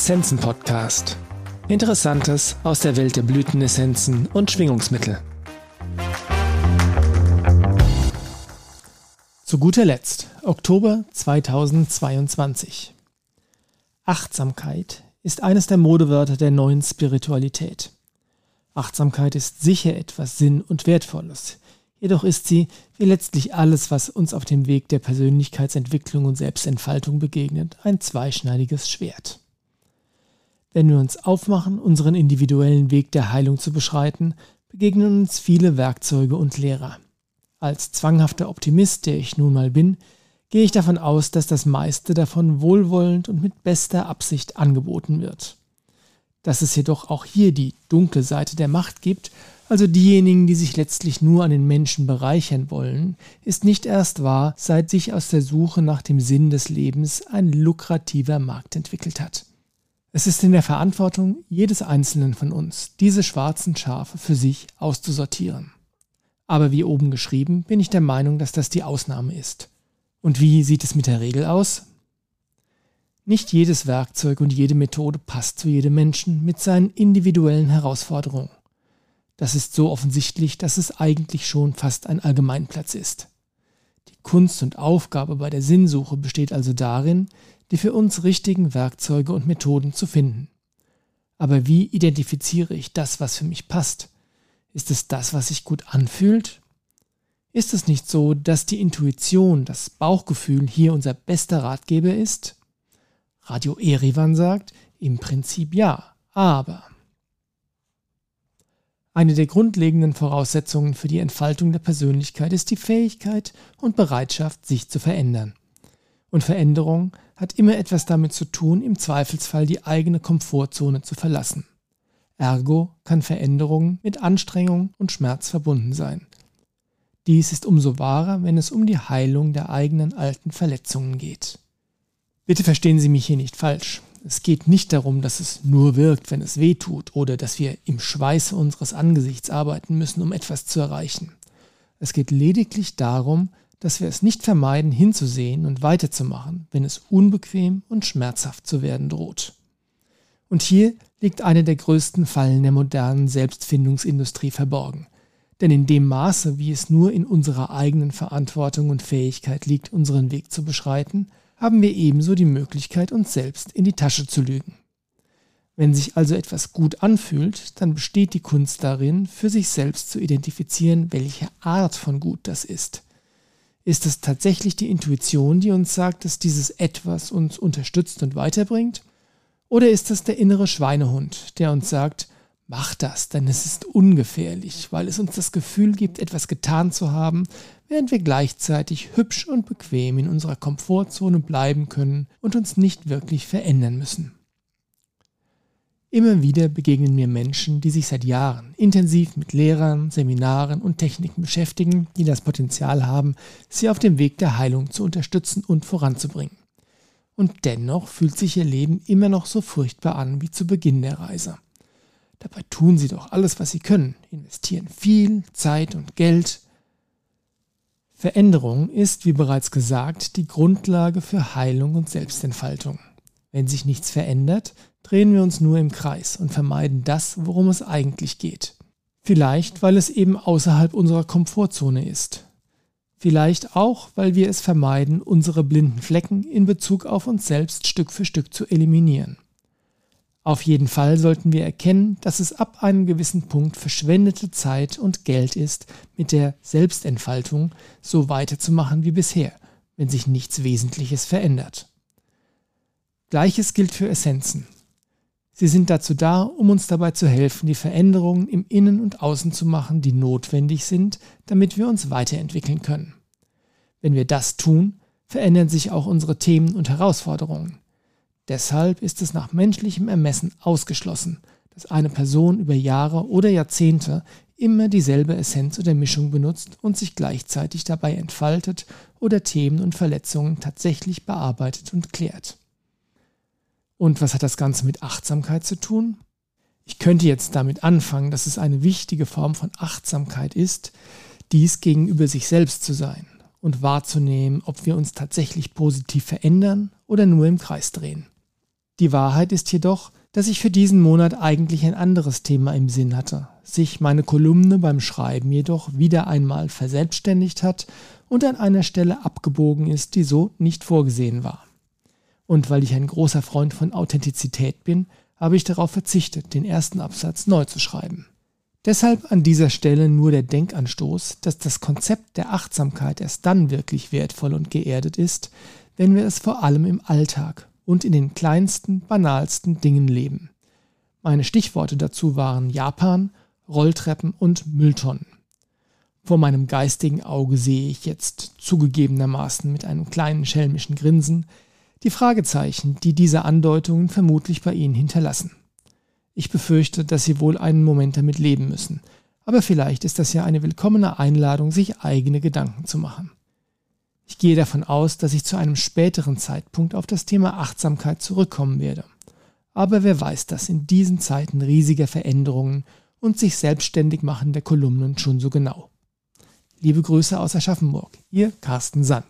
Essenzen Podcast. Interessantes aus der Welt der Blütenessenzen und Schwingungsmittel. Zu guter Letzt, Oktober 2022. Achtsamkeit ist eines der Modewörter der neuen Spiritualität. Achtsamkeit ist sicher etwas Sinn- und Wertvolles. Jedoch ist sie, wie letztlich alles, was uns auf dem Weg der Persönlichkeitsentwicklung und Selbstentfaltung begegnet, ein zweischneidiges Schwert. Wenn wir uns aufmachen, unseren individuellen Weg der Heilung zu beschreiten, begegnen uns viele Werkzeuge und Lehrer. Als zwanghafter Optimist, der ich nun mal bin, gehe ich davon aus, dass das meiste davon wohlwollend und mit bester Absicht angeboten wird. Dass es jedoch auch hier die dunkle Seite der Macht gibt, also diejenigen, die sich letztlich nur an den Menschen bereichern wollen, ist nicht erst wahr, seit sich aus der Suche nach dem Sinn des Lebens ein lukrativer Markt entwickelt hat. Es ist in der Verantwortung jedes Einzelnen von uns, diese schwarzen Schafe für sich auszusortieren. Aber wie oben geschrieben, bin ich der Meinung, dass das die Ausnahme ist. Und wie sieht es mit der Regel aus? Nicht jedes Werkzeug und jede Methode passt zu jedem Menschen mit seinen individuellen Herausforderungen. Das ist so offensichtlich, dass es eigentlich schon fast ein Allgemeinplatz ist. Die Kunst und Aufgabe bei der Sinnsuche besteht also darin, die für uns richtigen Werkzeuge und Methoden zu finden. Aber wie identifiziere ich das, was für mich passt? Ist es das, was sich gut anfühlt? Ist es nicht so, dass die Intuition, das Bauchgefühl hier unser bester Ratgeber ist? Radio Erivan sagt, im Prinzip ja, aber. Eine der grundlegenden Voraussetzungen für die Entfaltung der Persönlichkeit ist die Fähigkeit und Bereitschaft, sich zu verändern. Und Veränderung hat immer etwas damit zu tun, im Zweifelsfall die eigene Komfortzone zu verlassen. Ergo kann Veränderung mit Anstrengung und Schmerz verbunden sein. Dies ist umso wahrer, wenn es um die Heilung der eigenen alten Verletzungen geht. Bitte verstehen Sie mich hier nicht falsch. Es geht nicht darum, dass es nur wirkt, wenn es weh tut oder dass wir im Schweiße unseres Angesichts arbeiten müssen, um etwas zu erreichen. Es geht lediglich darum, dass wir es nicht vermeiden, hinzusehen und weiterzumachen, wenn es unbequem und schmerzhaft zu werden droht. Und hier liegt eine der größten Fallen der modernen Selbstfindungsindustrie verborgen. Denn in dem Maße, wie es nur in unserer eigenen Verantwortung und Fähigkeit liegt, unseren Weg zu beschreiten, haben wir ebenso die Möglichkeit, uns selbst in die Tasche zu lügen. Wenn sich also etwas gut anfühlt, dann besteht die Kunst darin, für sich selbst zu identifizieren, welche Art von Gut das ist. Ist es tatsächlich die Intuition, die uns sagt, dass dieses etwas uns unterstützt und weiterbringt? Oder ist es der innere Schweinehund, der uns sagt, mach das, denn es ist ungefährlich, weil es uns das Gefühl gibt, etwas getan zu haben, während wir gleichzeitig hübsch und bequem in unserer Komfortzone bleiben können und uns nicht wirklich verändern müssen. Immer wieder begegnen mir Menschen, die sich seit Jahren intensiv mit Lehrern, Seminaren und Techniken beschäftigen, die das Potenzial haben, sie auf dem Weg der Heilung zu unterstützen und voranzubringen. Und dennoch fühlt sich ihr Leben immer noch so furchtbar an wie zu Beginn der Reise. Dabei tun sie doch alles, was sie können, investieren viel Zeit und Geld. Veränderung ist, wie bereits gesagt, die Grundlage für Heilung und Selbstentfaltung. Wenn sich nichts verändert, drehen wir uns nur im Kreis und vermeiden das, worum es eigentlich geht. Vielleicht, weil es eben außerhalb unserer Komfortzone ist. Vielleicht auch, weil wir es vermeiden, unsere blinden Flecken in Bezug auf uns selbst Stück für Stück zu eliminieren. Auf jeden Fall sollten wir erkennen, dass es ab einem gewissen Punkt verschwendete Zeit und Geld ist, mit der Selbstentfaltung so weiterzumachen wie bisher, wenn sich nichts Wesentliches verändert. Gleiches gilt für Essenzen. Sie sind dazu da, um uns dabei zu helfen, die Veränderungen im Innen und Außen zu machen, die notwendig sind, damit wir uns weiterentwickeln können. Wenn wir das tun, verändern sich auch unsere Themen und Herausforderungen. Deshalb ist es nach menschlichem Ermessen ausgeschlossen, dass eine Person über Jahre oder Jahrzehnte immer dieselbe Essenz oder Mischung benutzt und sich gleichzeitig dabei entfaltet oder Themen und Verletzungen tatsächlich bearbeitet und klärt. Und was hat das Ganze mit Achtsamkeit zu tun? Ich könnte jetzt damit anfangen, dass es eine wichtige Form von Achtsamkeit ist, dies gegenüber sich selbst zu sein und wahrzunehmen, ob wir uns tatsächlich positiv verändern oder nur im Kreis drehen. Die Wahrheit ist jedoch, dass ich für diesen Monat eigentlich ein anderes Thema im Sinn hatte, sich meine Kolumne beim Schreiben jedoch wieder einmal verselbstständigt hat und an einer Stelle abgebogen ist, die so nicht vorgesehen war. Und weil ich ein großer Freund von Authentizität bin, habe ich darauf verzichtet, den ersten Absatz neu zu schreiben. Deshalb an dieser Stelle nur der Denkanstoß, dass das Konzept der Achtsamkeit erst dann wirklich wertvoll und geerdet ist, wenn wir es vor allem im Alltag und in den kleinsten, banalsten Dingen leben. Meine Stichworte dazu waren Japan, Rolltreppen und Mülltonnen. Vor meinem geistigen Auge sehe ich jetzt, zugegebenermaßen mit einem kleinen schelmischen Grinsen, die Fragezeichen, die diese Andeutungen vermutlich bei Ihnen hinterlassen. Ich befürchte, dass Sie wohl einen Moment damit leben müssen, aber vielleicht ist das ja eine willkommene Einladung, sich eigene Gedanken zu machen. Ich gehe davon aus, dass ich zu einem späteren Zeitpunkt auf das Thema Achtsamkeit zurückkommen werde. Aber wer weiß das in diesen Zeiten riesiger Veränderungen und sich selbstständig machen der Kolumnen schon so genau. Liebe Grüße aus Aschaffenburg, Ihr Carsten Sann.